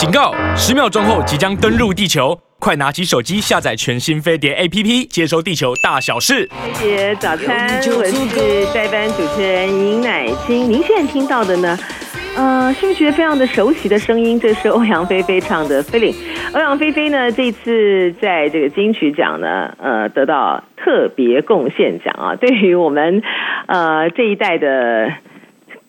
警告！十秒钟后即将登陆地球，快拿起手机下载全新飞碟 APP，接收地球大小事。飞碟早餐，我是代班主持人尹乃菁。您现在听到的呢？呃，是不是觉得非常的熟悉的声音？这是欧阳菲菲唱的《飞》。欧阳菲菲呢，这次在这个金曲奖呢，呃，得到特别贡献奖啊。对于我们呃这一代的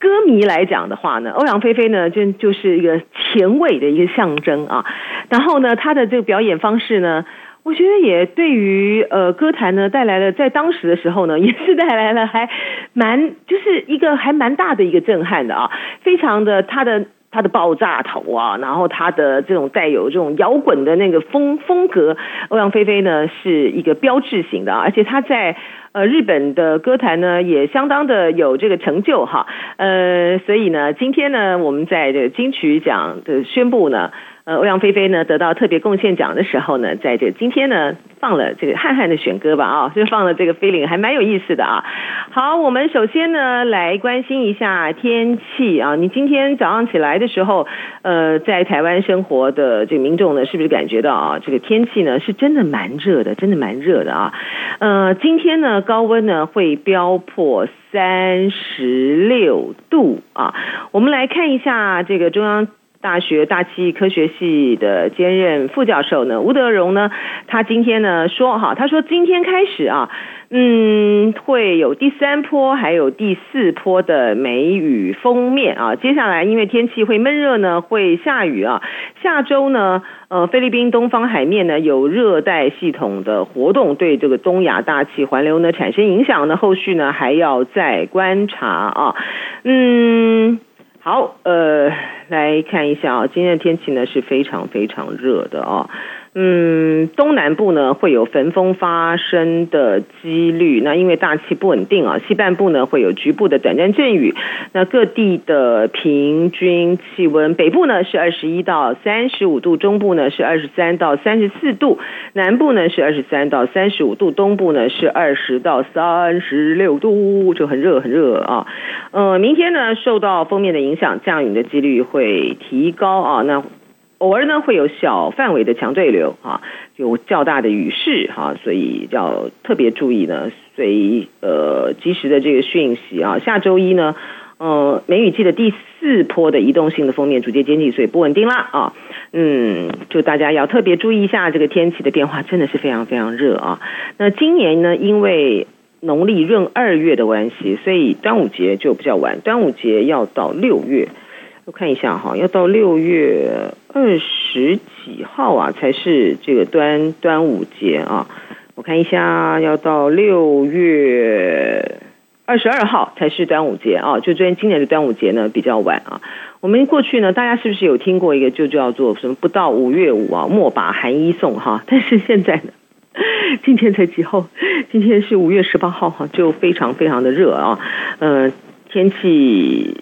歌迷来讲的话呢，欧阳菲菲呢，就就是一个前卫的一个象征啊。然后呢，她的这个表演方式呢。我觉得也对于呃歌坛呢带来了，在当时的时候呢，也是带来了还蛮就是一个还蛮大的一个震撼的啊，非常的她的他的爆炸头啊，然后他的这种带有这种摇滚的那个风风格，欧阳菲菲呢是一个标志性的，而且他在呃日本的歌坛呢也相当的有这个成就哈，呃，所以呢今天呢我们在这个金曲奖的宣布呢。呃，欧阳菲菲呢得到特别贡献奖的时候呢，在这今天呢放了这个汉汉的选歌吧啊，就放了这个 Feeling，还蛮有意思的啊。好，我们首先呢来关心一下天气啊。你今天早上起来的时候，呃，在台湾生活的这个民众呢，是不是感觉到啊，这个天气呢是真的蛮热的，真的蛮热的啊。呃，今天呢高温呢会飙破三十六度啊。我们来看一下这个中央。大学大气科学系的兼任副教授呢，吴德荣呢，他今天呢说哈，他说今天开始啊，嗯，会有第三波还有第四波的梅雨锋面啊，接下来因为天气会闷热呢，会下雨啊，下周呢，呃，菲律宾东方海面呢有热带系统的活动，对这个东亚大气环流呢产生影响呢，后续呢还要再观察啊，嗯。好，呃，来看一下啊，今天的天气呢是非常非常热的啊。嗯，东南部呢会有焚风发生的几率，那因为大气不稳定啊，西半部呢会有局部的短暂阵雨。那各地的平均气温，北部呢是二十一到三十五度，中部呢是二十三到三十四度，南部呢是二十三到三十五度，东部呢是二十到三十六度，就很热很热啊。呃，明天呢受到锋面的影响，降雨的几率会提高啊。那偶尔呢会有小范围的强对流啊，有较大的雨势哈，所以要特别注意呢，随呃及时的这个讯息啊。下周一呢，呃梅雨季的第四波的移动性的锋面逐渐接近，所以不稳定啦啊。嗯，就大家要特别注意一下这个天气的变化，真的是非常非常热啊。那今年呢，因为农历闰二月的关系，所以端午节就比较晚，端午节要到六月。我看一下哈，要到六月二十几号啊，才是这个端端午节啊。我看一下，要到六月二十二号才是端午节啊。就昨天今年的端午节呢比较晚啊。我们过去呢，大家是不是有听过一个就叫做什么“不到五月五啊，莫把寒衣送”哈？但是现在呢，今天才几号？今天是五月十八号哈，就非常非常的热啊。呃，天气。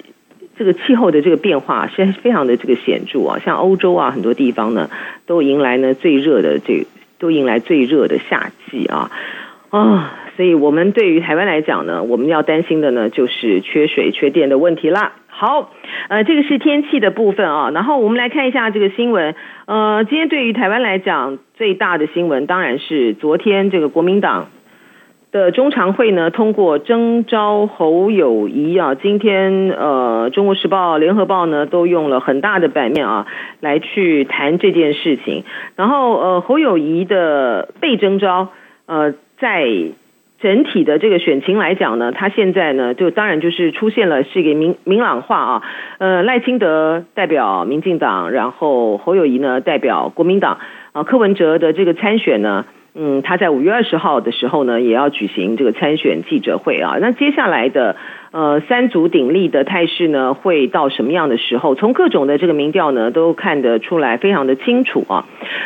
这个气候的这个变化是非常的这个显著啊，像欧洲啊很多地方呢都迎来呢最热的这都迎来最热的夏季啊啊，所以我们对于台湾来讲呢，我们要担心的呢就是缺水缺电的问题啦。好，呃，这个是天气的部分啊，然后我们来看一下这个新闻。呃，今天对于台湾来讲最大的新闻当然是昨天这个国民党。的中常会呢，通过征召侯友谊啊，今天呃，《中国时报》、《联合报》呢都用了很大的版面啊，来去谈这件事情。然后呃，侯友谊的被征召，呃，在整体的这个选情来讲呢，他现在呢就当然就是出现了是一个明明朗化啊，呃，赖清德代表民进党，然后侯友谊呢代表国民党啊，柯文哲的这个参选呢。嗯，他在五月二十号的时候呢，也要举行这个参选记者会啊。那接下来的呃三足鼎立的态势呢，会到什么样的时候？从各种的这个民调呢，都看得出来非常的清楚啊。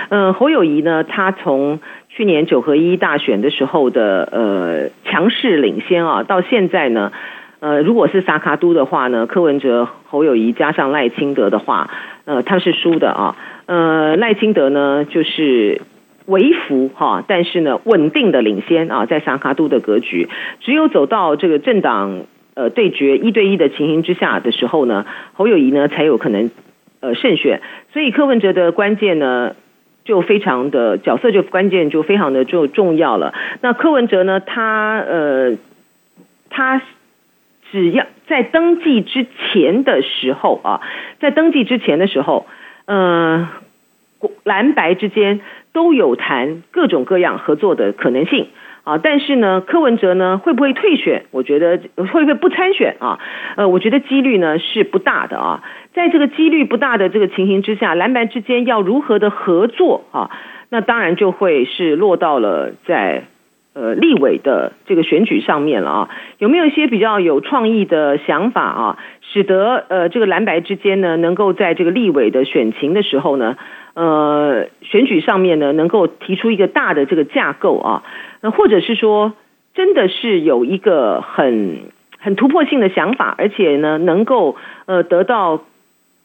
嗯、呃，侯友宜呢，他从去年九合一大选的时候的呃强势领先啊，到现在呢，呃，如果是萨卡都的话呢，柯文哲、侯友宜加上赖清德的话，呃，他是输的啊。呃，赖清德呢，就是。微幅哈，但是呢，稳定的领先啊，在萨卡都的格局，只有走到这个政党呃对决一对一的情形之下的时候呢，侯友谊呢才有可能呃胜选，所以柯文哲的关键呢就非常的角色就关键就非常的就重要了。那柯文哲呢，他呃他只要在登记之前的时候啊，在登记之前的时候，呃蓝白之间都有谈各种各样合作的可能性。啊，但是呢，柯文哲呢会不会退选？我觉得会不会不参选啊？呃，我觉得几率呢是不大的啊。在这个几率不大的这个情形之下，蓝白之间要如何的合作啊？那当然就会是落到了在呃立委的这个选举上面了啊。有没有一些比较有创意的想法啊，使得呃这个蓝白之间呢能够在这个立委的选情的时候呢，呃选举上面呢能够提出一个大的这个架构啊？那或者是说，真的是有一个很很突破性的想法，而且呢，能够呃得到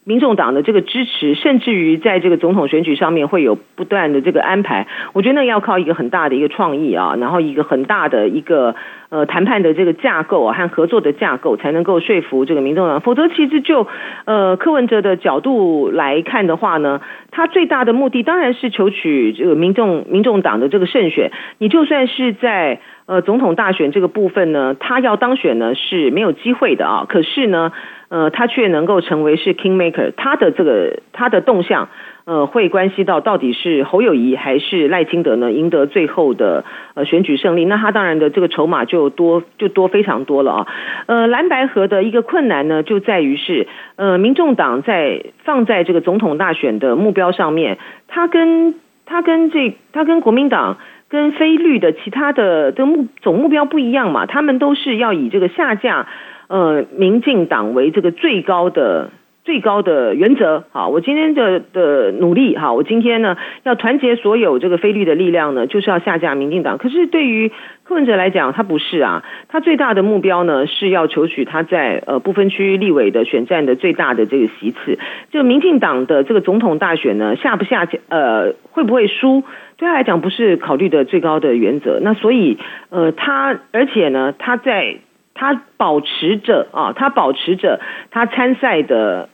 民众党的这个支持，甚至于在这个总统选举上面会有不断的这个安排。我觉得那要靠一个很大的一个创意啊，然后一个很大的一个呃谈判的这个架构啊和合作的架构，才能够说服这个民众党。否则，其实就呃柯文哲的角度来看的话呢。他最大的目的当然是求取这个民众民众党的这个胜选。你就算是在呃总统大选这个部分呢，他要当选呢是没有机会的啊。可是呢，呃，他却能够成为是 kingmaker，他的这个他的动向。呃，会关系到到底是侯友谊还是赖清德呢？赢得最后的呃选举胜利，那他当然的这个筹码就多就多非常多了啊。呃，蓝白河的一个困难呢，就在于是呃，民众党在放在这个总统大选的目标上面，他跟他跟这他跟国民党跟非绿的其他的的目总目标不一样嘛，他们都是要以这个下架呃民进党为这个最高的。最高的原则，好，我今天的的努力，哈，我今天呢要团结所有这个非绿的力量呢，就是要下架民进党。可是对于柯文哲来讲，他不是啊，他最大的目标呢是要求取他在呃不分区立委的选战的最大的这个席次。就民进党的这个总统大选呢，下不下，呃，会不会输，对他来讲不是考虑的最高的原则。那所以呃，他而且呢，他在他保持着啊，他保持着他参赛的。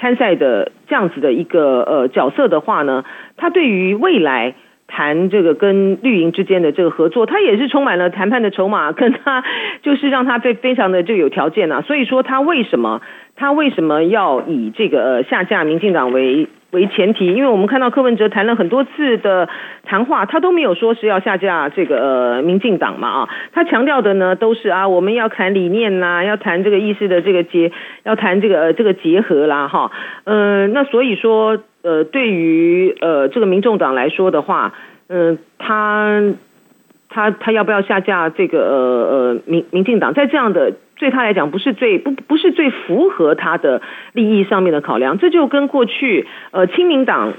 参赛的这样子的一个呃角色的话呢，他对于未来谈这个跟绿营之间的这个合作，他也是充满了谈判的筹码，跟他就是让他非非常的就有条件啊。所以说他为什么他为什么要以这个呃下架民进党为？为前提，因为我们看到柯文哲谈了很多次的谈话，他都没有说是要下架这个民进党嘛啊，他强调的呢都是啊我们要谈理念啦，要谈这个意识的这个结，要谈这个这个结合啦哈，嗯、那所以说呃对于呃这个民众党来说的话，嗯、他他他要不要下架这个呃呃民民进党，在这样的。对他来讲不是最不不是最符合他的利益上面的考量，这就跟过去呃亲民党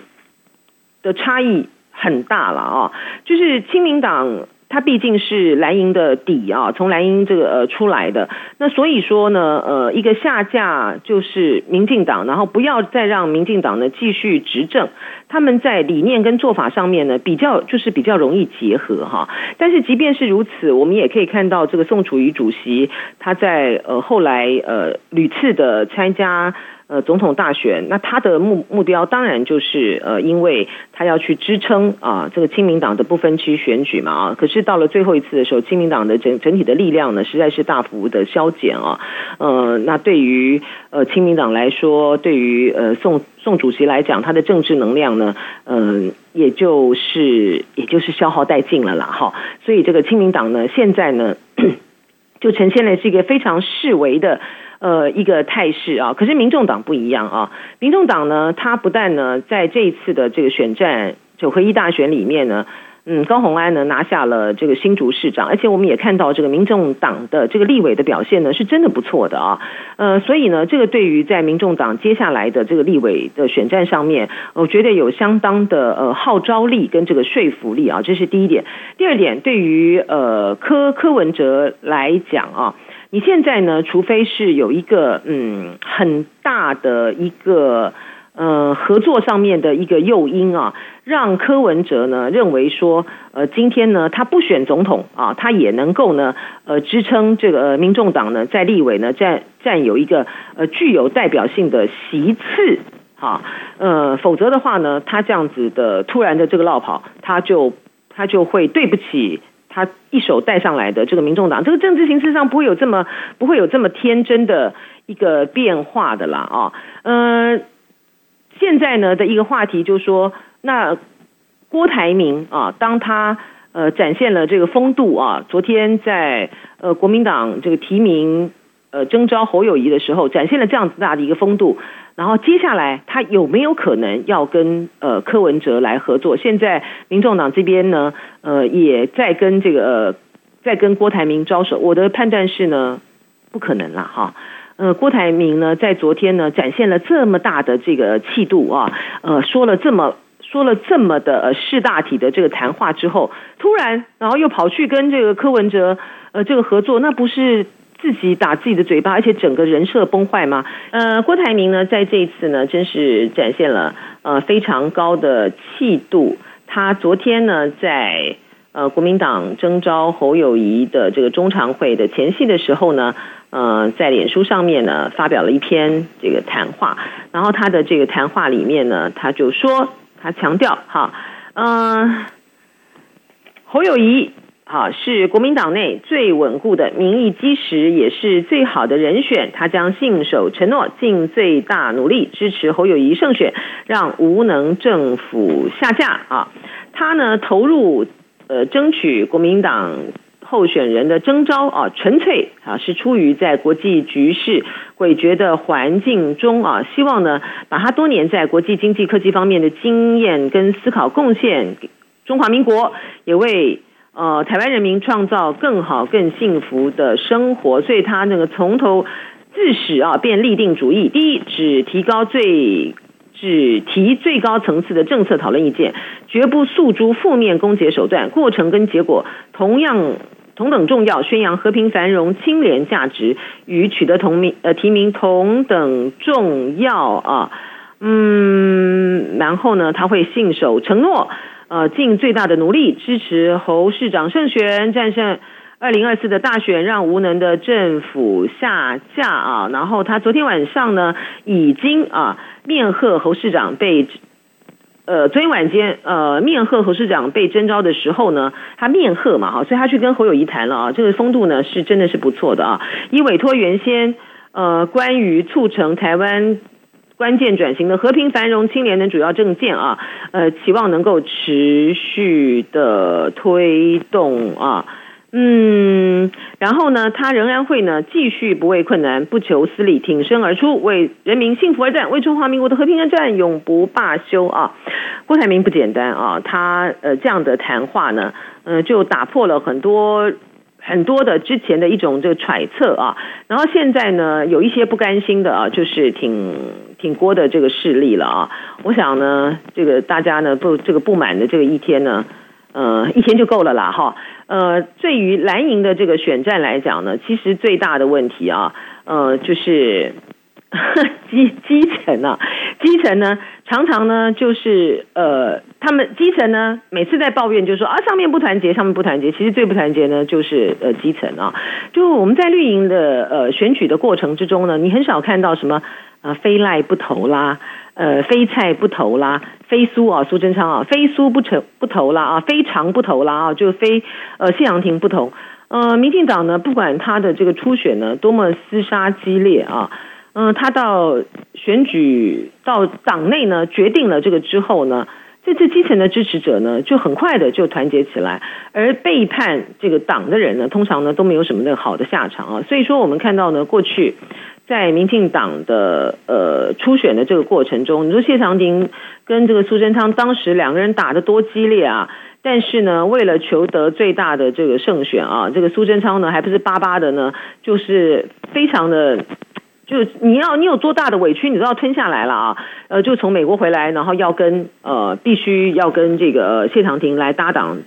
的差异很大了啊，就是亲民党。他毕竟是蓝营的底啊，从蓝营这个呃出来的，那所以说呢，呃，一个下架就是民进党，然后不要再让民进党呢继续执政，他们在理念跟做法上面呢比较就是比较容易结合哈。但是即便是如此，我们也可以看到这个宋楚瑜主席他在呃后来呃屡次的参加。呃，总统大选，那他的目目标当然就是呃，因为他要去支撑啊这个亲民党的不分区选举嘛啊。可是到了最后一次的时候，亲民党的整整体的力量呢，实在是大幅的消减啊。呃，那对于呃亲民党来说，对于呃宋宋主席来讲，他的政治能量呢，嗯、也就是也就是消耗殆尽了啦哈。所以这个亲民党呢，现在呢，就呈现了是一个非常式微的。呃，一个态势啊，可是民众党不一样啊。民众党呢，他不但呢，在这一次的这个选战九合一大选里面呢，嗯，高虹安呢拿下了这个新竹市长，而且我们也看到这个民众党的这个立委的表现呢，是真的不错的啊。呃，所以呢，这个对于在民众党接下来的这个立委的选战上面，我觉得有相当的呃号召力跟这个说服力啊，这是第一点。第二点，对于呃柯柯文哲来讲啊。你现在呢，除非是有一个嗯很大的一个呃合作上面的一个诱因啊，让柯文哲呢认为说，呃今天呢他不选总统啊，他也能够呢呃支撑这个民众党呢在立委呢占占有一个呃具有代表性的席次。哈，呃，否则的话呢，他这样子的突然的这个落跑，他就他就会对不起他一手带上来的这个民众党，这个政治形势上不会有这么不会有这么天真的一个变化的啦啊，嗯、现在呢的一个话题就是说，那郭台铭啊，当他呃展现了这个风度啊，昨天在呃国民党这个提名。呃，征召侯友谊的时候，展现了这样子大的一个风度。然后接下来，他有没有可能要跟呃柯文哲来合作？现在民众党这边呢，呃，也在跟这个、呃、在跟郭台铭招手。我的判断是呢，不可能了哈。呃，郭台铭呢，在昨天呢，展现了这么大的这个气度啊，呃，说了这么说了这么的呃识大体的这个谈话之后，突然然后又跑去跟这个柯文哲呃这个合作，那不是？自己打自己的嘴巴，而且整个人设崩坏吗？呃，郭台铭呢，在这一次呢，真是展现了呃非常高的气度。他昨天呢，在呃国民党征召侯友谊的这个中常会的前夕的时候呢，呃，在脸书上面呢发表了一篇这个谈话。然后他的这个谈话里面呢，他就说，他强调哈，嗯、呃，侯友谊。啊，是国民党内最稳固的民意基石，也是最好的人选。他将信守承诺，尽最大努力支持侯友谊胜选，让无能政府下架。啊，他呢投入呃争取国民党候选人的征召啊，纯粹啊是出于在国际局势诡谲的环境中啊，希望呢把他多年在国际经济科技方面的经验跟思考贡献给中华民国，也为。呃，台湾人民创造更好、更幸福的生活，所以他那个从头自始啊，便立定主意。第一，只提高最只提最高层次的政策讨论意见，绝不诉诸负面攻击手段。过程跟结果同样同等重要，宣扬和平繁荣清廉价值，与取得同名呃提名同等重要啊。嗯，然后呢，他会信守承诺。呃，尽最大的努力支持侯市长胜选，战胜二零二四的大选，让无能的政府下架啊！然后他昨天晚上呢，已经啊面贺侯市长被呃昨天晚间呃面贺侯市长被征召的时候呢，他面贺嘛哈，所以他去跟侯友谊谈了啊，这个风度呢是真的是不错的啊，以委托原先呃关于促成台湾。关键转型的和平繁荣清廉的主要政见啊，呃，期望能够持续的推动啊，嗯，然后呢，他仍然会呢继续不畏困难，不求私利，挺身而出，为人民幸福而战，为中华民国的和平而战，永不罢休啊！郭台铭不简单啊，他呃这样的谈话呢，呃，就打破了很多。很多的之前的一种这个揣测啊，然后现在呢，有一些不甘心的啊，就是挺挺郭的这个势力了啊。我想呢，这个大家呢不这个不满的这个一天呢，呃，一天就够了啦哈。呃，对于蓝营的这个选战来讲呢，其实最大的问题啊，呃，就是。基基层啊，基层呢，常常呢就是呃，他们基层呢，每次在抱怨就是说啊，上面不团结，上面不团结。其实最不团结呢，就是呃基层啊。就我们在绿营的呃选举的过程之中呢，你很少看到什么啊、呃，非赖不投啦，呃，非蔡不投啦，非苏啊，苏贞昌啊，非苏不成不投啦啊，非长不投啦啊，就非呃谢长廷不投。呃，民进党呢，不管他的这个初选呢多么厮杀激烈啊。嗯，他到选举到党内呢，决定了这个之后呢，这次基层的支持者呢，就很快的就团结起来，而背叛这个党的人呢，通常呢都没有什么的好的下场啊。所以说，我们看到呢，过去在民进党的呃初选的这个过程中，你说谢长廷跟这个苏贞昌当时两个人打得多激烈啊，但是呢，为了求得最大的这个胜选啊，这个苏贞昌呢，还不是巴巴的呢，就是非常的。就你要你有多大的委屈，你都要吞下来了啊！呃，就从美国回来，然后要跟呃，必须要跟这个谢长廷来搭档，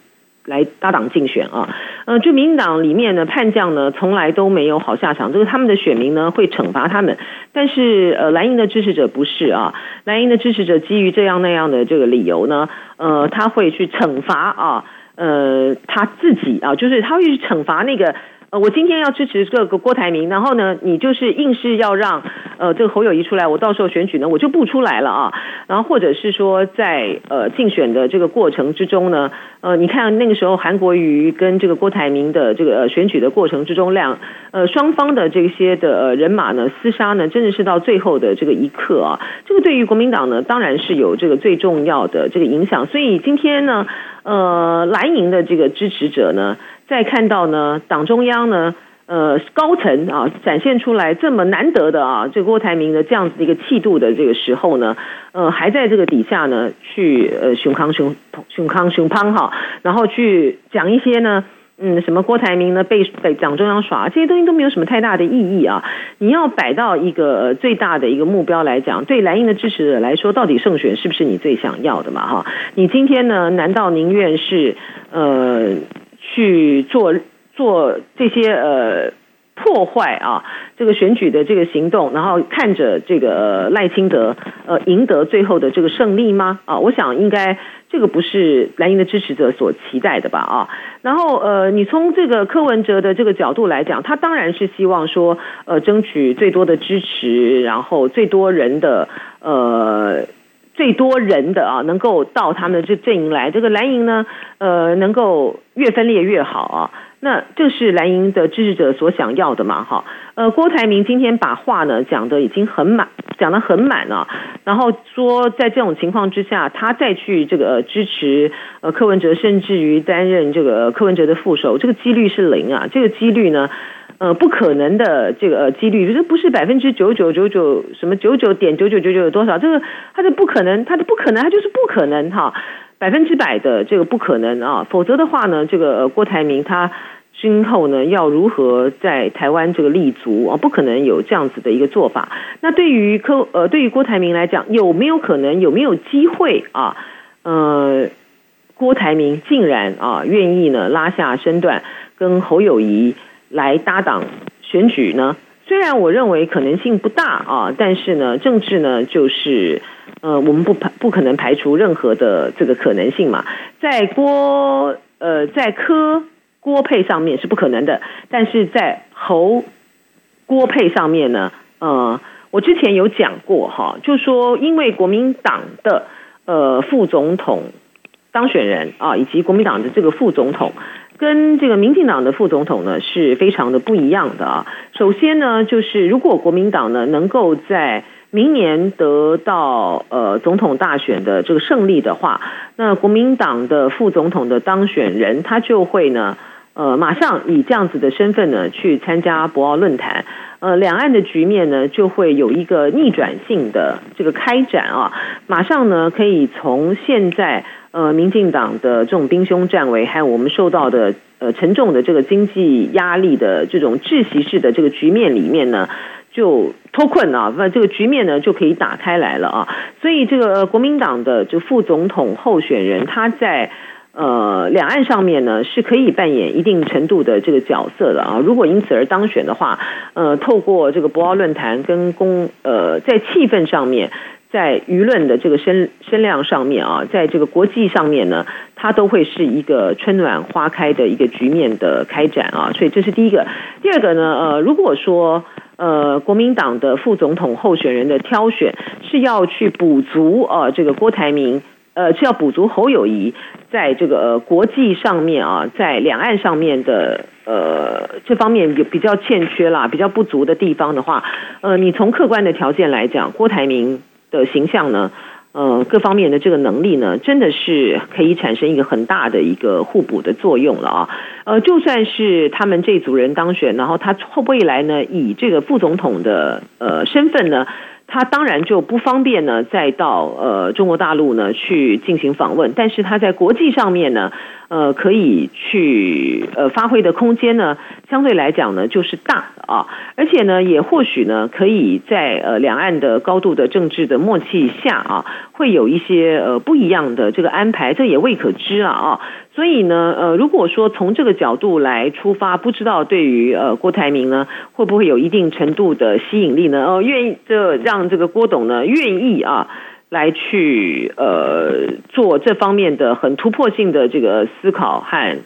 来搭档竞选啊！呃，就民进党里面的叛将呢，从来都没有好下场，就是他们的选民呢会惩罚他们，但是呃，蓝营的支持者不是啊，蓝营的支持者基于这样那样的这个理由呢，呃，他会去惩罚啊，呃，他自己啊，就是他会去惩罚那个。呃，我今天要支持这个郭台铭，然后呢，你就是硬是要让呃这个侯友谊出来，我到时候选举呢，我就不出来了啊。然后或者是说在呃竞选的这个过程之中呢，呃，你看那个时候韩国瑜跟这个郭台铭的这个选举的过程之中，两呃双方的这些的人马呢厮杀呢，真的是到最后的这个一刻啊。这个对于国民党呢，当然是有这个最重要的这个影响。所以今天呢，呃，蓝营的这个支持者呢。再看到呢，党中央呢，呃，高层啊，展现出来这么难得的啊，这郭台铭的这样子的一个气度的这个时候呢，呃，还在这个底下呢，去呃，熊康熊熊康熊胖哈，然后去讲一些呢，嗯，什么郭台铭呢被被党中央耍，这些东西都没有什么太大的意义啊。你要摆到一个最大的一个目标来讲，对蓝营的支持者来说，到底胜选是不是你最想要的嘛？哈，你今天呢，难道宁愿是呃？去做做这些呃破坏啊，这个选举的这个行动，然后看着这个赖清德呃赢得最后的这个胜利吗？啊，我想应该这个不是蓝营的支持者所期待的吧？啊，然后呃，你从这个柯文哲的这个角度来讲，他当然是希望说呃争取最多的支持，然后最多人的呃。最多人的啊，能够到他们的这阵营来，这个蓝营呢，呃，能够越分裂越好啊。那这是蓝营的支持者所想要的嘛？哈，呃，郭台铭今天把话呢讲得已经很满，讲得很满了，然后说在这种情况之下，他再去这个支持呃柯文哲，甚至于担任这个柯文哲的副手，这个几率是零啊，这个几率呢？呃，不可能的这个几率，这不是百分之九九九九什么九九点九九九九有多少？这个它的不可能，它的不可能，它就是不可能哈，百分之百的这个不可能啊！否则的话呢，这个郭台铭他今后呢要如何在台湾这个立足啊？不可能有这样子的一个做法。那对于柯呃，对于郭台铭来讲，有没有可能，有没有机会啊？呃，郭台铭竟然啊愿意呢拉下身段跟侯友宜。来搭档选举呢？虽然我认为可能性不大啊，但是呢，政治呢就是呃，我们不排不可能排除任何的这个可能性嘛。在郭呃在柯郭配上面是不可能的，但是在侯郭配上面呢，呃，我之前有讲过哈，就说因为国民党的呃副总统当选人啊，以及国民党的这个副总统。跟这个民进党的副总统呢是非常的不一样的啊。首先呢，就是如果国民党呢能够在明年得到呃总统大选的这个胜利的话，那国民党的副总统的当选人他就会呢呃马上以这样子的身份呢去参加博鳌论坛，呃两岸的局面呢就会有一个逆转性的这个开展啊，马上呢可以从现在。呃，民进党的这种兵凶战危，还有我们受到的呃沉重的这个经济压力的这种窒息式的这个局面里面呢，就脱困啊，那这个局面呢就可以打开来了啊。所以这个国民党的就副总统候选人，他在呃两岸上面呢是可以扮演一定程度的这个角色的啊。如果因此而当选的话，呃，透过这个博鳌论坛跟公呃在气氛上面。在舆论的这个声声量上面啊，在这个国际上面呢，它都会是一个春暖花开的一个局面的开展啊，所以这是第一个。第二个呢，呃，如果说呃国民党的副总统候选人的挑选是要去补足啊这个郭台铭，呃是要补足侯友谊在这个呃国际上面啊，在两岸上面的呃这方面有比较欠缺啦，比较不足的地方的话，呃，你从客观的条件来讲，郭台铭。的形象呢，呃，各方面的这个能力呢，真的是可以产生一个很大的一个互补的作用了啊。呃，就算是他们这组人当选，然后他后未来呢，以这个副总统的呃身份呢，他当然就不方便呢，再到呃中国大陆呢去进行访问，但是他在国际上面呢。呃，可以去呃发挥的空间呢，相对来讲呢就是大啊，而且呢也或许呢可以在呃两岸的高度的政治的默契下啊，会有一些呃不一样的这个安排，这也未可知啊啊，所以呢呃如果说从这个角度来出发，不知道对于呃郭台铭呢会不会有一定程度的吸引力呢？哦，愿意这让这个郭董呢愿意啊。来去呃做这方面的很突破性的这个思考和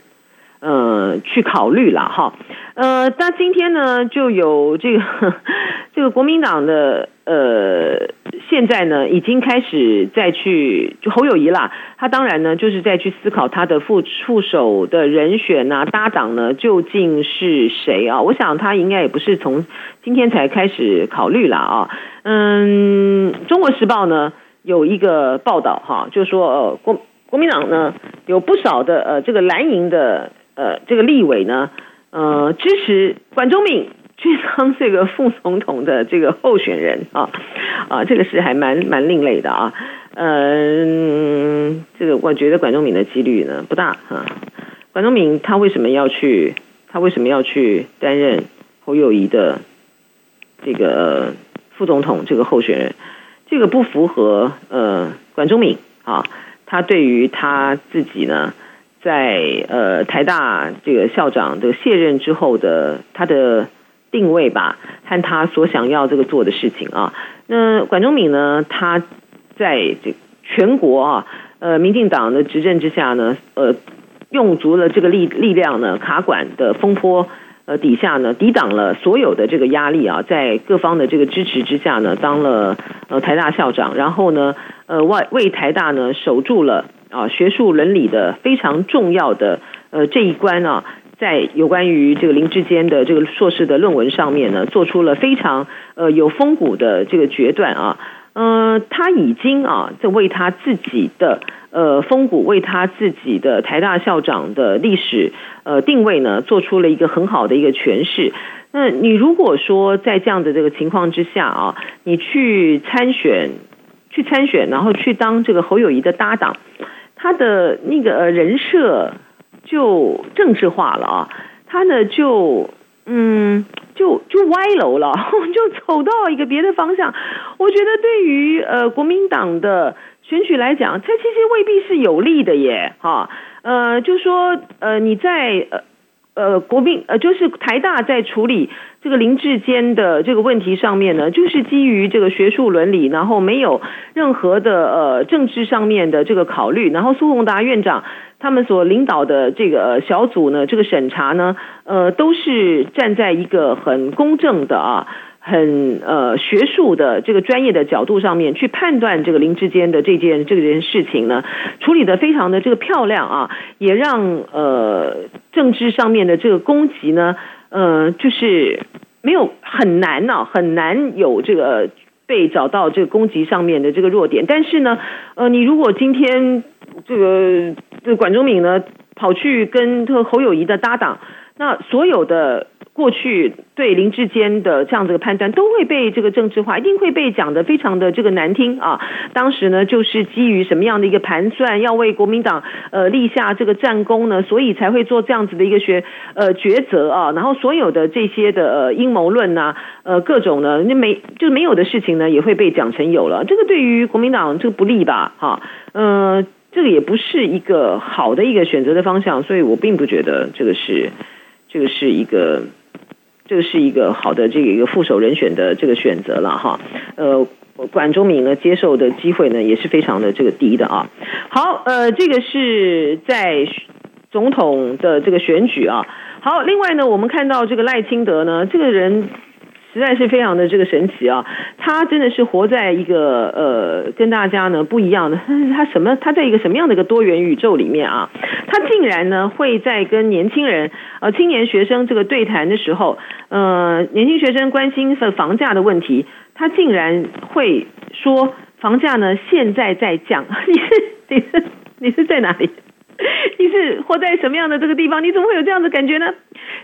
呃去考虑了哈，呃，那今天呢，就有这个 这个国民党的呃，现在呢已经开始再去就侯友宜啦，他当然呢就是在去思考他的副副手的人选啊，搭档呢究竟是谁啊？我想他应该也不是从今天才开始考虑了啊。嗯，《中国时报》呢有一个报道哈，就说呃国国民党呢有不少的呃这个蓝营的呃这个立委呢。呃，支持管中闵去当这个副总统的这个候选人啊，啊，这个是还蛮蛮另类的啊。嗯、这个我觉得管中闵的几率呢不大啊。管中闵他为什么要去？他为什么要去担任侯友谊的这个副总统这个候选人？这个不符合呃管中闵啊，他对于他自己呢？在呃台大这个校长的卸任之后的他的定位吧，和他所想要这个做的事情啊，那管中闵呢，他在这全国啊，呃民进党的执政之下呢，呃用足了这个力力量呢，卡管的风波呃底下呢，抵挡了所有的这个压力啊，在各方的这个支持之下呢，当了呃台大校长，然后呢，呃为为台大呢守住了。啊，学术伦理的非常重要的呃这一关啊，在有关于这个林志坚的这个硕士的论文上面呢，做出了非常呃有风骨的这个决断啊，呃，他已经啊在为他自己的呃风骨，为他自己的台大校长的历史呃定位呢，做出了一个很好的一个诠释。那你如果说在这样的这个情况之下啊，你去参选，去参选，然后去当这个侯友谊的搭档。他的那个人设就政治化了啊，他呢就嗯就就歪楼了，就走到一个别的方向。我觉得对于呃国民党的选举来讲，他其实未必是有利的耶，哈，呃，就说呃你在呃。呃，国民呃，就是台大在处理这个林志坚的这个问题上面呢，就是基于这个学术伦理，然后没有任何的呃政治上面的这个考虑，然后苏宏达院长他们所领导的这个小组呢，这个审查呢，呃，都是站在一个很公正的啊。很呃学术的这个专业的角度上面去判断这个林智坚的这件这件事情呢，处理得非常的这个漂亮啊，也让呃政治上面的这个攻击呢，呃就是没有很难呢、啊，很难有这个被找到这个攻击上面的这个弱点。但是呢，呃你如果今天这个这个管中闵呢跑去跟这侯友谊的搭档，那所有的。过去对林志坚的这样子的判断都会被这个政治化，一定会被讲得非常的这个难听啊。当时呢，就是基于什么样的一个盘算，要为国民党呃立下这个战功呢，所以才会做这样子的一个学呃抉择啊。然后所有的这些的呃阴谋论呐，呃各种呢，那没就没有的事情呢，也会被讲成有了。这个对于国民党这个不利吧？哈，呃，这个也不是一个好的一个选择的方向，所以我并不觉得这个是这个是一个。这个是一个好的这个一个副手人选的这个选择了哈，呃，管中闵呢接受的机会呢也是非常的这个低的啊。好，呃，这个是在总统的这个选举啊。好，另外呢，我们看到这个赖清德呢，这个人。实在是非常的这个神奇啊！他真的是活在一个呃跟大家呢不一样的，他什么？他在一个什么样的一个多元宇宙里面啊？他竟然呢会在跟年轻人呃青年学生这个对谈的时候，呃年轻学生关心的房价的问题，他竟然会说房价呢现在在降。你是你是你是在哪里？你是活在什么样的这个地方？你怎么会有这样的感觉呢？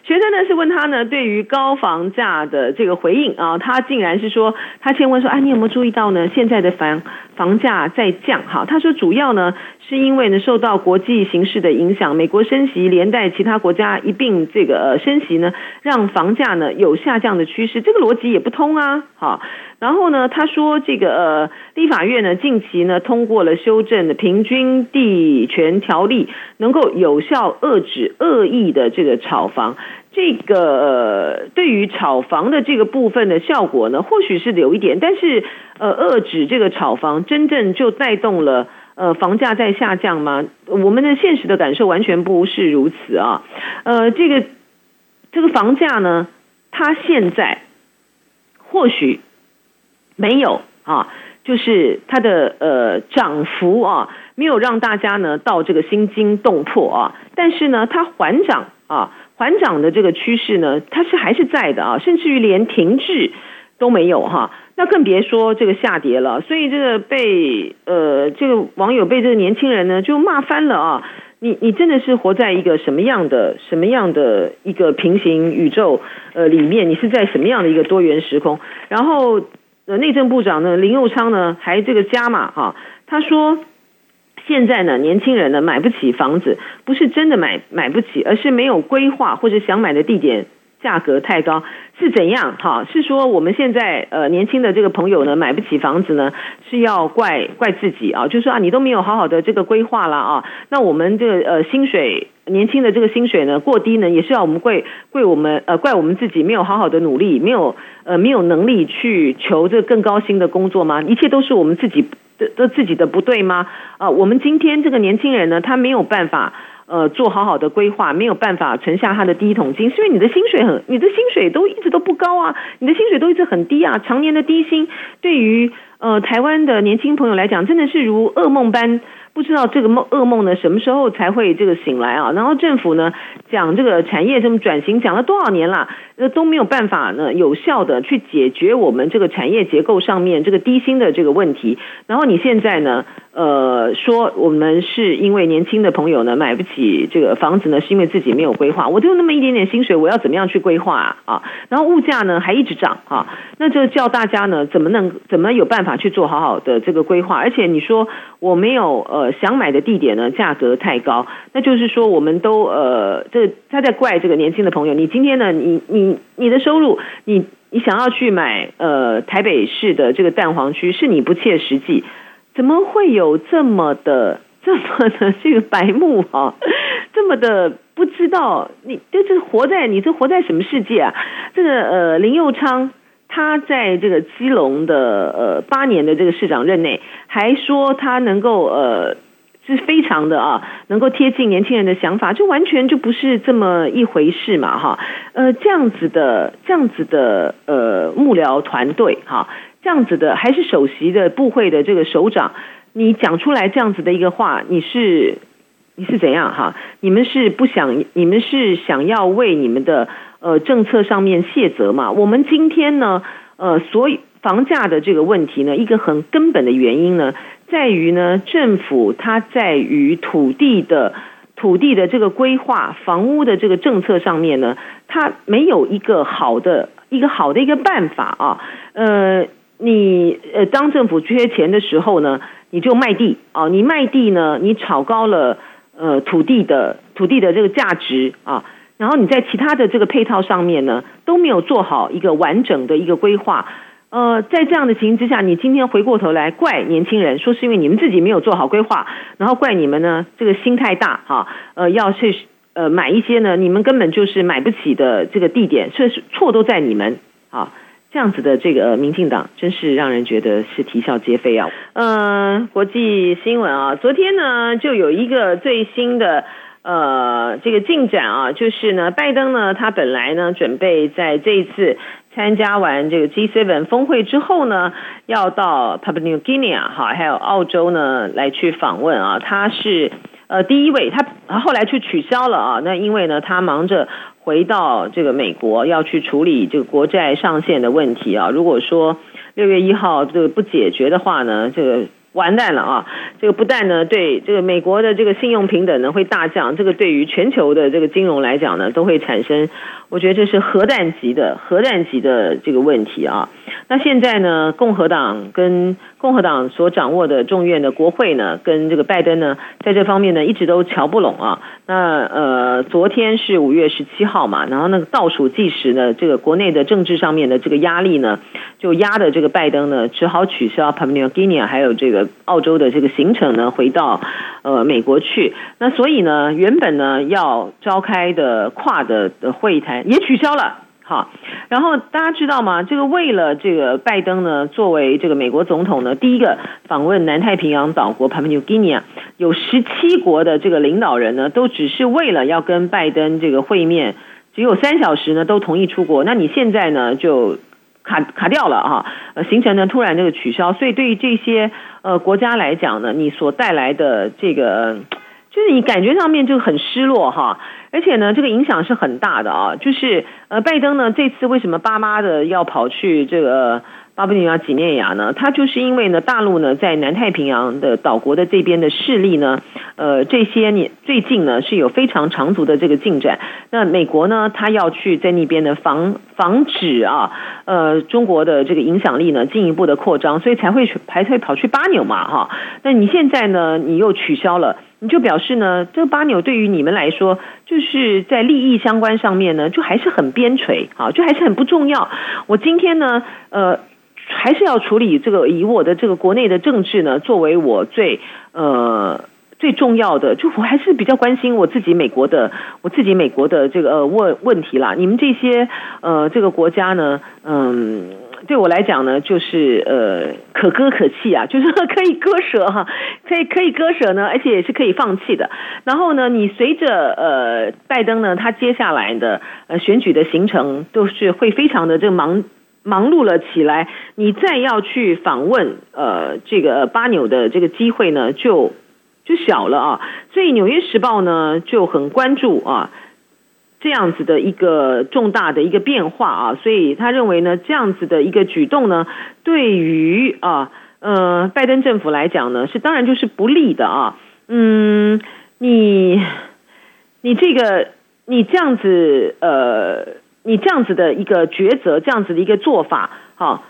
学生呢是问他呢，对于高房价的这个回应啊，他竟然是说，他先问说，啊，你有没有注意到呢？现在的房房价在降，哈，他说主要呢是因为呢受到国际形势的影响，美国升息连带其他国家一并这个呃升息呢，让房价呢有下降的趋势，这个逻辑也不通啊，好。然后呢，他说这个呃，立法院呢近期呢通过了修正的平均地权条例，能够有效遏制恶意的这个炒房。这个呃，对于炒房的这个部分的效果呢，或许是有一点，但是呃，遏制这个炒房真正就带动了呃房价在下降吗？我们的现实的感受完全不是如此啊。呃，这个。这个房价呢，它现在或许没有啊，就是它的呃涨幅啊，没有让大家呢到这个心惊动魄啊，但是呢，它缓涨啊，缓涨的这个趋势呢，它是还是在的啊，甚至于连停滞都没有哈。那更别说这个下跌了，所以这个被呃这个网友被这个年轻人呢就骂翻了啊！你你真的是活在一个什么样的什么样的一个平行宇宙呃里面？你是在什么样的一个多元时空？然后呃内政部长呢林右昌呢还这个加码哈，他说现在呢年轻人呢买不起房子，不是真的买买不起，而是没有规划或者想买的地点。价格太高是怎样？哈，是说我们现在呃年轻的这个朋友呢买不起房子呢，是要怪怪自己啊？就是说啊，你都没有好好的这个规划了啊。那我们这个呃薪水年轻的这个薪水呢过低呢，也是要我们怪怪我们呃怪我们自己没有好好的努力，没有呃没有能力去求这更高薪的工作吗？一切都是我们自己的的自己的不对吗？啊，我们今天这个年轻人呢，他没有办法。呃，做好好的规划，没有办法存下他的第一桶金，是因为你的薪水很，你的薪水都一直都不高啊，你的薪水都一直很低啊，常年的低薪，对于呃台湾的年轻朋友来讲，真的是如噩梦般。不知道这个梦噩梦呢，什么时候才会这个醒来啊？然后政府呢讲这个产业这么转型，讲了多少年了，那都没有办法呢有效的去解决我们这个产业结构上面这个低薪的这个问题。然后你现在呢，呃，说我们是因为年轻的朋友呢买不起这个房子呢，是因为自己没有规划。我就那么一点点薪水，我要怎么样去规划啊？啊，然后物价呢还一直涨啊，那就叫大家呢怎么能怎么有办法去做好好的这个规划？而且你说我没有呃。想买的地点呢，价格太高，那就是说，我们都呃，这他在怪这个年轻的朋友。你今天呢，你你你的收入，你你想要去买呃台北市的这个蛋黄区，是你不切实际，怎么会有这么的这么的这个白目啊？这么的不知道，你这是活在你这活在什么世界啊？这个呃林佑昌。他在这个基隆的呃八年的这个市长任内，还说他能够呃是非常的啊，能够贴近年轻人的想法，就完全就不是这么一回事嘛哈。呃，这样子的这样子的呃幕僚团队哈，这样子的还是首席的部会的这个首长，你讲出来这样子的一个话，你是你是怎样哈？你们是不想，你们是想要为你们的。呃，政策上面卸责嘛，我们今天呢，呃，所以房价的这个问题呢，一个很根本的原因呢，在于呢，政府它在于土地的土地的这个规划、房屋的这个政策上面呢，它没有一个好的一个好的一个办法啊。呃，你呃，当政府缺钱的时候呢，你就卖地啊，你卖地呢，你炒高了呃土地的土地的这个价值啊。然后你在其他的这个配套上面呢，都没有做好一个完整的一个规划。呃，在这样的情形之下，你今天回过头来怪年轻人，说是因为你们自己没有做好规划，然后怪你们呢这个心太大哈，呃，要去呃买一些呢你们根本就是买不起的这个地点，这是错都在你们啊。这样子的这个民进党真是让人觉得是啼笑皆非啊。嗯、呃，国际新闻啊，昨天呢就有一个最新的。呃，这个进展啊，就是呢，拜登呢，他本来呢，准备在这一次参加完这个 G7 峰会之后呢，要到 Papua New Guinea 哈，还有澳洲呢，来去访问啊。他是呃第一位，他后来去取消了啊。那因为呢，他忙着回到这个美国，要去处理这个国债上限的问题啊。如果说六月一号这个不解决的话呢，这个。完蛋了啊！这个不但呢，对这个美国的这个信用平等呢会大降，这个对于全球的这个金融来讲呢，都会产生，我觉得这是核弹级的核弹级的这个问题啊。那现在呢，共和党跟共和党所掌握的众院的国会呢，跟这个拜登呢，在这方面呢，一直都瞧不拢啊。那呃，昨天是五月十七号嘛，然后那个倒数计时呢，这个国内的政治上面的这个压力呢，就压的这个拜登呢，只好取消 Papua New Guinea 还有这个澳洲的这个行程呢，回到呃美国去。那所以呢，原本呢要召开的跨的的会谈也取消了。好，然后大家知道吗？这个为了这个拜登呢，作为这个美国总统呢，第一个访问南太平洋岛国 Papua New Guinea，有十七国的这个领导人呢，都只是为了要跟拜登这个会面，只有三小时呢都同意出国，那你现在呢就卡卡掉了哈，呃，行程呢突然这个取消，所以对于这些呃国家来讲呢，你所带来的这个。就是你感觉上面就很失落哈，而且呢，这个影响是很大的啊。就是呃，拜登呢这次为什么巴妈的要跑去这个巴布尼亚几内亚呢？他就是因为呢，大陆呢在南太平洋的岛国的这边的势力呢，呃，这些你最近呢是有非常长足的这个进展。那美国呢，他要去在那边呢防防止啊，呃，中国的这个影响力呢进一步的扩张，所以才会排队跑去巴纽嘛哈。那你现在呢，你又取消了。你就表示呢，这个巴纽对于你们来说，就是在利益相关上面呢，就还是很边陲啊，就还是很不重要。我今天呢，呃，还是要处理这个，以我的这个国内的政治呢，作为我最呃最重要的，就我还是比较关心我自己美国的，我自己美国的这个呃问问题啦。你们这些呃这个国家呢，嗯。对我来讲呢，就是呃可歌可泣啊，就是可以割舍哈，可以可以割舍呢，而且也是可以放弃的。然后呢，你随着呃拜登呢，他接下来的呃选举的行程都是会非常的这个忙忙碌了起来，你再要去访问呃这个巴纽的这个机会呢，就就小了啊。所以《纽约时报》呢就很关注啊。这样子的一个重大的一个变化啊，所以他认为呢，这样子的一个举动呢，对于啊呃拜登政府来讲呢，是当然就是不利的啊。嗯，你你这个你这样子呃，你这样子的一个抉择，这样子的一个做法，啊，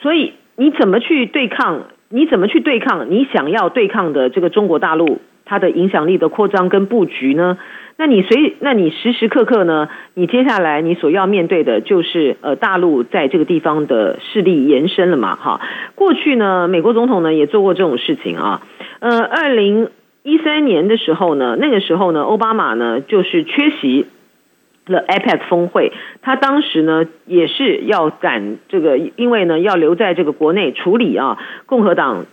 所以你怎么去对抗？你怎么去对抗你想要对抗的这个中国大陆它的影响力的扩张跟布局呢？那你随，那你时时刻刻呢？你接下来你所要面对的就是呃大陆在这个地方的势力延伸了嘛？哈，过去呢，美国总统呢也做过这种事情啊。呃，二零一三年的时候呢，那个时候呢，奥巴马呢就是缺席了 APEC 峰会，他当时呢也是要赶这个，因为呢要留在这个国内处理啊共和党。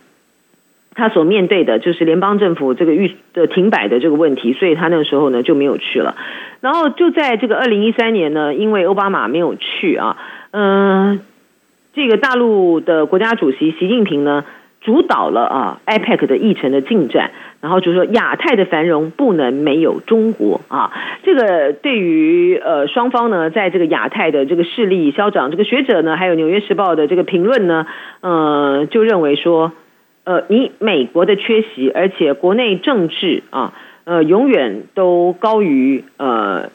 他所面对的就是联邦政府这个预的停摆的这个问题，所以他那个时候呢就没有去了。然后就在这个二零一三年呢，因为奥巴马没有去啊，嗯，这个大陆的国家主席习近平呢主导了啊 APEC 的议程的进展，然后就说亚太的繁荣不能没有中国啊。这个对于呃双方呢，在这个亚太的这个势力消长，这个学者呢，还有《纽约时报》的这个评论呢，呃，就认为说。呃，你美国的缺席，而且国内政治啊，呃，永远都高于呃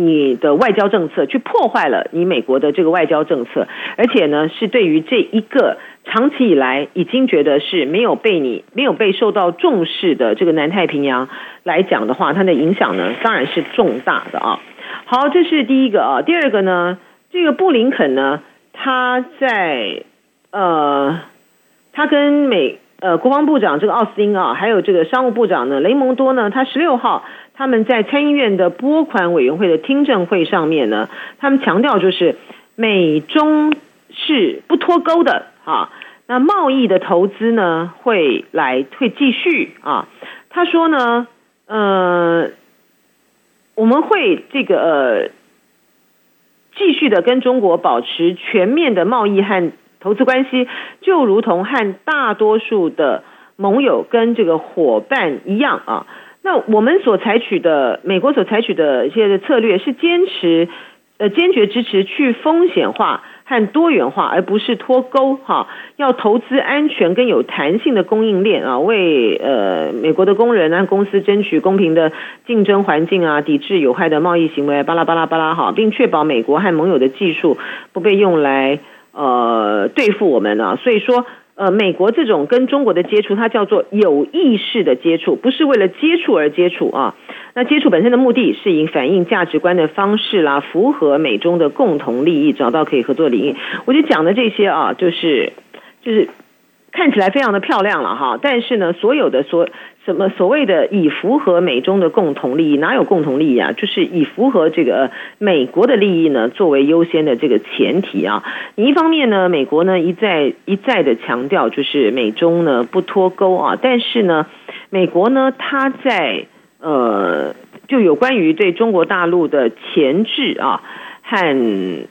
你的外交政策，去破坏了你美国的这个外交政策，而且呢，是对于这一个长期以来已经觉得是没有被你没有被受到重视的这个南太平洋来讲的话，它的影响呢，当然是重大的啊。好，这是第一个啊，第二个呢，这个布林肯呢，他在呃。他跟美呃国防部长这个奥斯汀啊，还有这个商务部长呢雷蒙多呢，他十六号他们在参议院的拨款委员会的听证会上面呢，他们强调就是美中是不脱钩的啊，那贸易的投资呢会来会继续啊，他说呢呃我们会这个呃继续的跟中国保持全面的贸易和。投资关系就如同和大多数的盟友跟这个伙伴一样啊，那我们所采取的美国所采取的一些的策略是坚持呃坚决支持去风险化和多元化，而不是脱钩哈。要投资安全跟有弹性的供应链啊，为呃美国的工人啊公司争取公平的竞争环境啊，抵制有害的贸易行为，巴拉巴拉巴拉哈，并确保美国和盟友的技术不被用来。呃，对付我们呢，所以说，呃，美国这种跟中国的接触，它叫做有意识的接触，不是为了接触而接触啊。那接触本身的目的是以反映价值观的方式啦，符合美中的共同利益，找到可以合作领域。我就讲的这些啊，就是就是看起来非常的漂亮了哈，但是呢，所有的所。什么所谓的以符合美中的共同利益？哪有共同利益啊？就是以符合这个美国的利益呢作为优先的这个前提啊。一方面呢，美国呢一再一再的强调，就是美中呢不脱钩啊。但是呢，美国呢它在呃就有关于对中国大陆的钳制啊和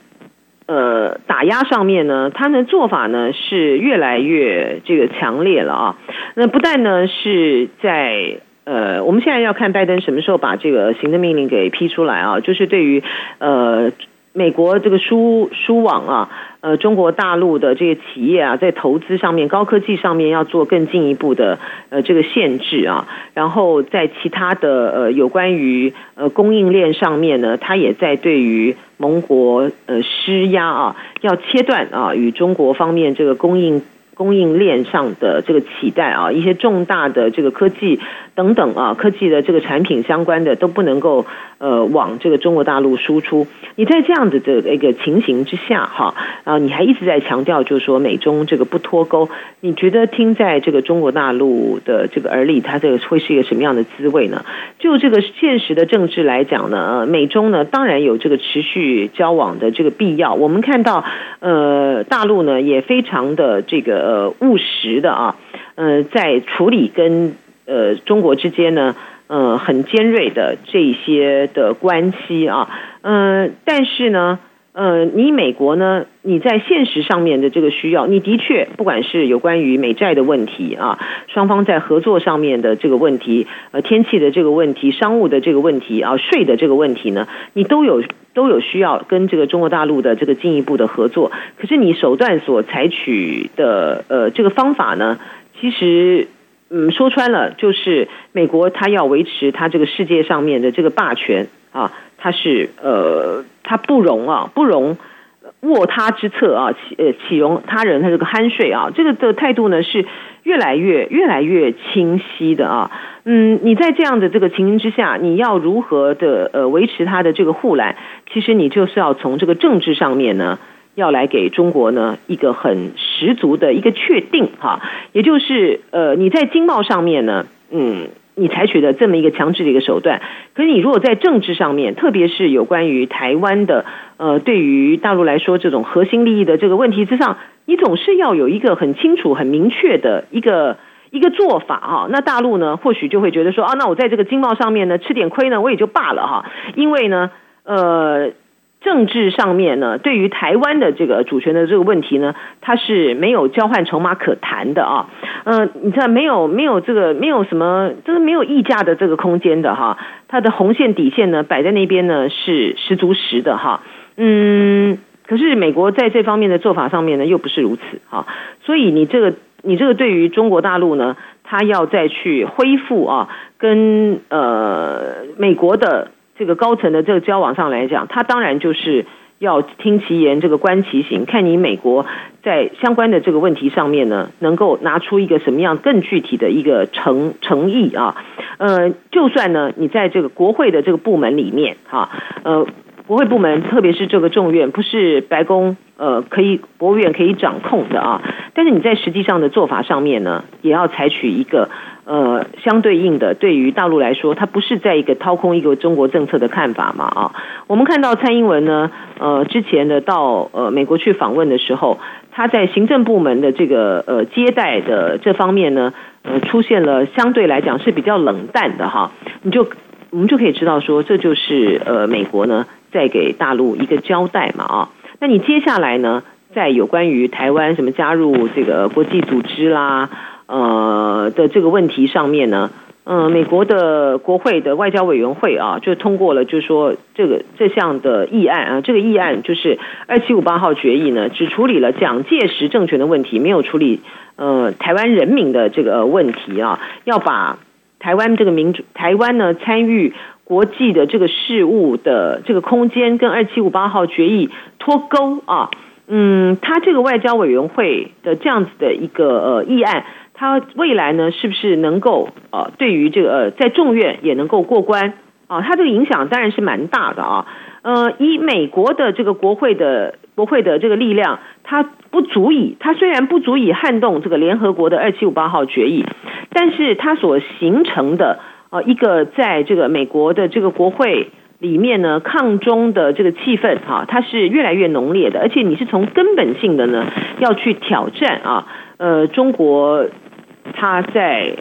呃打压上面呢，他的做法呢是越来越这个强烈了啊。那不但呢是在呃，我们现在要看拜登什么时候把这个行政命令给批出来啊，就是对于呃。美国这个输输网啊，呃，中国大陆的这些企业啊，在投资上面、高科技上面要做更进一步的呃这个限制啊，然后在其他的呃有关于呃供应链上面呢，它也在对于盟国呃施压啊，要切断啊与中国方面这个供应。供应链上的这个期待啊，一些重大的这个科技等等啊，科技的这个产品相关的都不能够呃往这个中国大陆输出。你在这样子的一个情形之下哈，啊，你还一直在强调就是说美中这个不脱钩，你觉得听在这个中国大陆的这个耳里，它这个会是一个什么样的滋味呢？就这个现实的政治来讲呢，美中呢当然有这个持续交往的这个必要。我们看到呃大陆呢也非常的这个。呃，务实的啊，呃，在处理跟呃中国之间呢，呃，很尖锐的这些的关系啊，呃，但是呢，呃，你美国呢，你在现实上面的这个需要，你的确不管是有关于美债的问题啊，双方在合作上面的这个问题，呃，天气的这个问题，商务的这个问题啊，税的这个问题呢，你都有。都有需要跟这个中国大陆的这个进一步的合作，可是你手段所采取的呃这个方法呢，其实嗯说穿了就是美国它要维持它这个世界上面的这个霸权啊，他是呃他不容啊不容卧他之侧啊，岂呃岂容他人他这个酣睡啊，这个的态度呢是越来越越来越清晰的啊。嗯，你在这样的这个情形之下，你要如何的呃维持它的这个护栏？其实你就是要从这个政治上面呢，要来给中国呢一个很十足的一个确定哈，也就是呃你在经贸上面呢，嗯，你采取的这么一个强制的一个手段，可是你如果在政治上面，特别是有关于台湾的呃对于大陆来说这种核心利益的这个问题之上，你总是要有一个很清楚、很明确的一个。一个做法哈，那大陆呢，或许就会觉得说啊，那我在这个经贸上面呢吃点亏呢，我也就罢了哈，因为呢，呃，政治上面呢，对于台湾的这个主权的这个问题呢，它是没有交换筹码可谈的啊，嗯、你知道没有没有这个没有什么，就是没有议价的这个空间的哈，它的红线底线呢摆在那边呢是十足十的哈，嗯，可是美国在这方面的做法上面呢又不是如此哈，所以你这个。你这个对于中国大陆呢，他要再去恢复啊，跟呃美国的这个高层的这个交往上来讲，他当然就是要听其言，这个观其行，看你美国在相关的这个问题上面呢，能够拿出一个什么样更具体的一个诚诚意啊，呃，就算呢你在这个国会的这个部门里面哈，呃。国会部门，特别是这个众院，不是白宫呃可以国务院可以掌控的啊。但是你在实际上的做法上面呢，也要采取一个呃相对应的，对于大陆来说，它不是在一个掏空一个中国政策的看法嘛啊。我们看到蔡英文呢，呃之前的到呃美国去访问的时候，他在行政部门的这个呃接待的这方面呢，呃出现了相对来讲是比较冷淡的哈。你就我们就可以知道说，这就是呃美国呢。在给大陆一个交代嘛啊，那你接下来呢，在有关于台湾什么加入这个国际组织啦，呃的这个问题上面呢，嗯、美国的国会的外交委员会啊，就通过了，就是说这个这项的议案啊，这个议案就是二七五八号决议呢，只处理了蒋介石政权的问题，没有处理呃台湾人民的这个问题啊，要把台湾这个民主台湾呢参与。国际的这个事务的这个空间跟二七五八号决议脱钩啊，嗯，他这个外交委员会的这样子的一个呃议案，他未来呢是不是能够呃对于这个呃在众院也能够过关啊？它这个影响当然是蛮大的啊。呃，以美国的这个国会的国会的这个力量，它不足以，它虽然不足以撼动这个联合国的二七五八号决议，但是它所形成的。呃，一个在这个美国的这个国会里面呢，抗中的这个气氛哈，它是越来越浓烈的，而且你是从根本性的呢要去挑战啊，呃，中国它在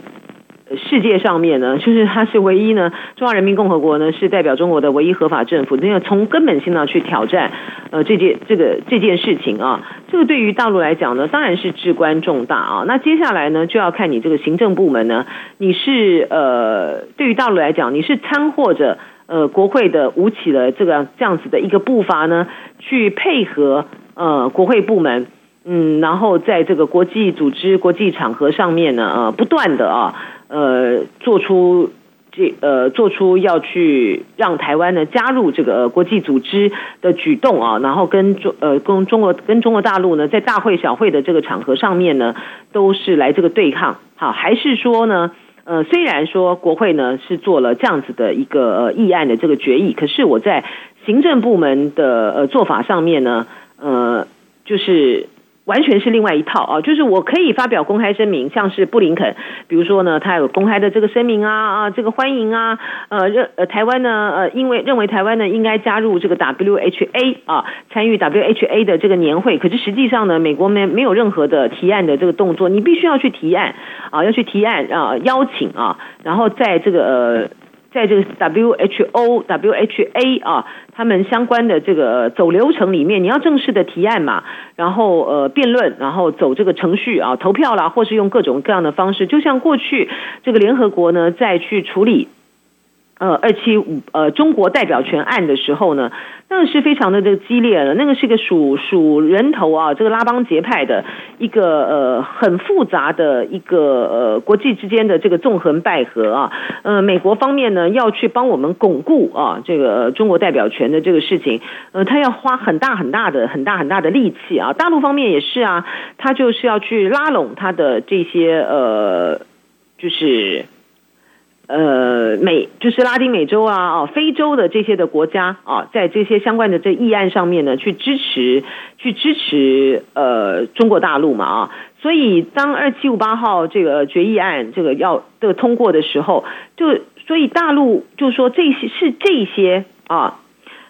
世界上面呢，就是它是唯一呢，中华人民共和国呢是代表中国的唯一合法政府，那要从根本性上去挑战呃这件这个这件事情啊，这个对于大陆来讲呢，当然是至关重大啊。那接下来呢，就要看你这个行政部门呢，你是呃对于大陆来讲，你是参或者呃国会的吴起了这个这样子的一个步伐呢，去配合呃国会部门。嗯，然后在这个国际组织、国际场合上面呢，呃，不断的啊，呃，做出这呃，做出要去让台湾呢加入这个国际组织的举动啊，然后跟中呃跟中国跟中国大陆呢，在大会小会的这个场合上面呢，都是来这个对抗，好，还是说呢，呃，虽然说国会呢是做了这样子的一个议案的这个决议，可是我在行政部门的呃做法上面呢，呃，就是。完全是另外一套啊，就是我可以发表公开声明，像是布林肯，比如说呢，他有公开的这个声明啊啊，这个欢迎啊，呃，认呃台湾呢呃，因为认为台湾呢应该加入这个 WHA 啊，参与 WHA 的这个年会，可是实际上呢，美国没没有任何的提案的这个动作，你必须要去提案啊，要去提案啊，邀请啊，然后在这个呃。在这个 WHO、WHA 啊，他们相关的这个走流程里面，你要正式的提案嘛，然后呃辩论，然后走这个程序啊，投票啦，或是用各种各样的方式，就像过去这个联合国呢，再去处理。呃，二七五呃，中国代表权案的时候呢，那个是非常的这个激烈的，那个是个数数人头啊，这个拉帮结派的一个呃很复杂的一个呃国际之间的这个纵横捭阖啊，呃，美国方面呢要去帮我们巩固啊这个中国代表权的这个事情，呃，他要花很大很大的很大很大的力气啊，大陆方面也是啊，他就是要去拉拢他的这些呃，就是。呃，美就是拉丁美洲啊，哦，非洲的这些的国家啊，在这些相关的这议案上面呢，去支持，去支持呃中国大陆嘛啊，所以当二七五八号这个决议案这个要这个通过的时候，就所以大陆就说这些是这些啊，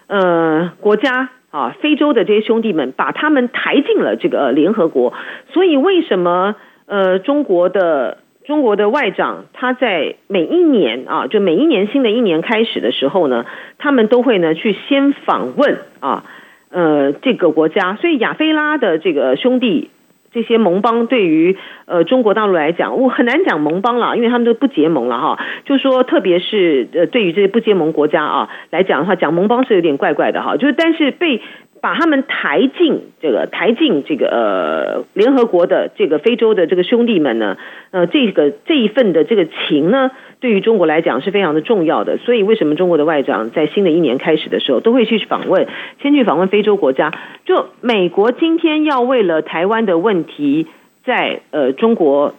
呃国家啊，非洲的这些兄弟们把他们抬进了这个联合国，所以为什么呃中国的？中国的外长，他在每一年啊，就每一年新的一年开始的时候呢，他们都会呢去先访问啊，呃，这个国家。所以亚非拉的这个兄弟这些盟邦，对于呃中国大陆来讲，我很难讲盟邦了，因为他们都不结盟了哈。就说特别是呃，对于这些不结盟国家啊来讲的话，讲盟邦是有点怪怪的哈。就是但是被。把他们抬进这个抬进这个呃联合国的这个非洲的这个兄弟们呢，呃，这个这一份的这个情呢，对于中国来讲是非常的重要的。所以为什么中国的外长在新的一年开始的时候都会去访问，先去访问非洲国家？就美国今天要为了台湾的问题，在呃中国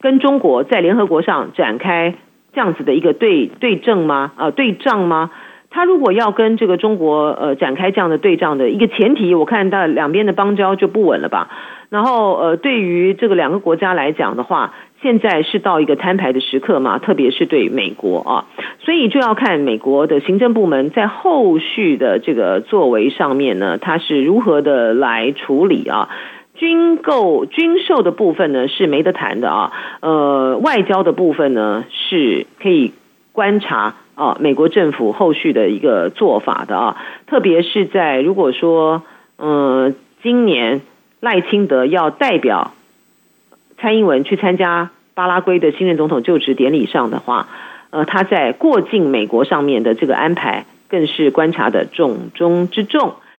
跟中国在联合国上展开这样子的一个对对证吗？啊，对仗吗？他如果要跟这个中国呃展开这样的对仗的一个前提，我看到两边的邦交就不稳了吧。然后呃，对于这个两个国家来讲的话，现在是到一个摊牌的时刻嘛，特别是对美国啊，所以就要看美国的行政部门在后续的这个作为上面呢，它是如何的来处理啊。军购军售的部分呢是没得谈的啊，呃，外交的部分呢是可以观察。啊，美国政府后续的一个做法的啊，特别是在如果说，嗯，今年赖清德要代表蔡英文去参加巴拉圭的新任总统就职典礼上的话，呃，他在过境美国上面的这个安排，更是观察的重中之重。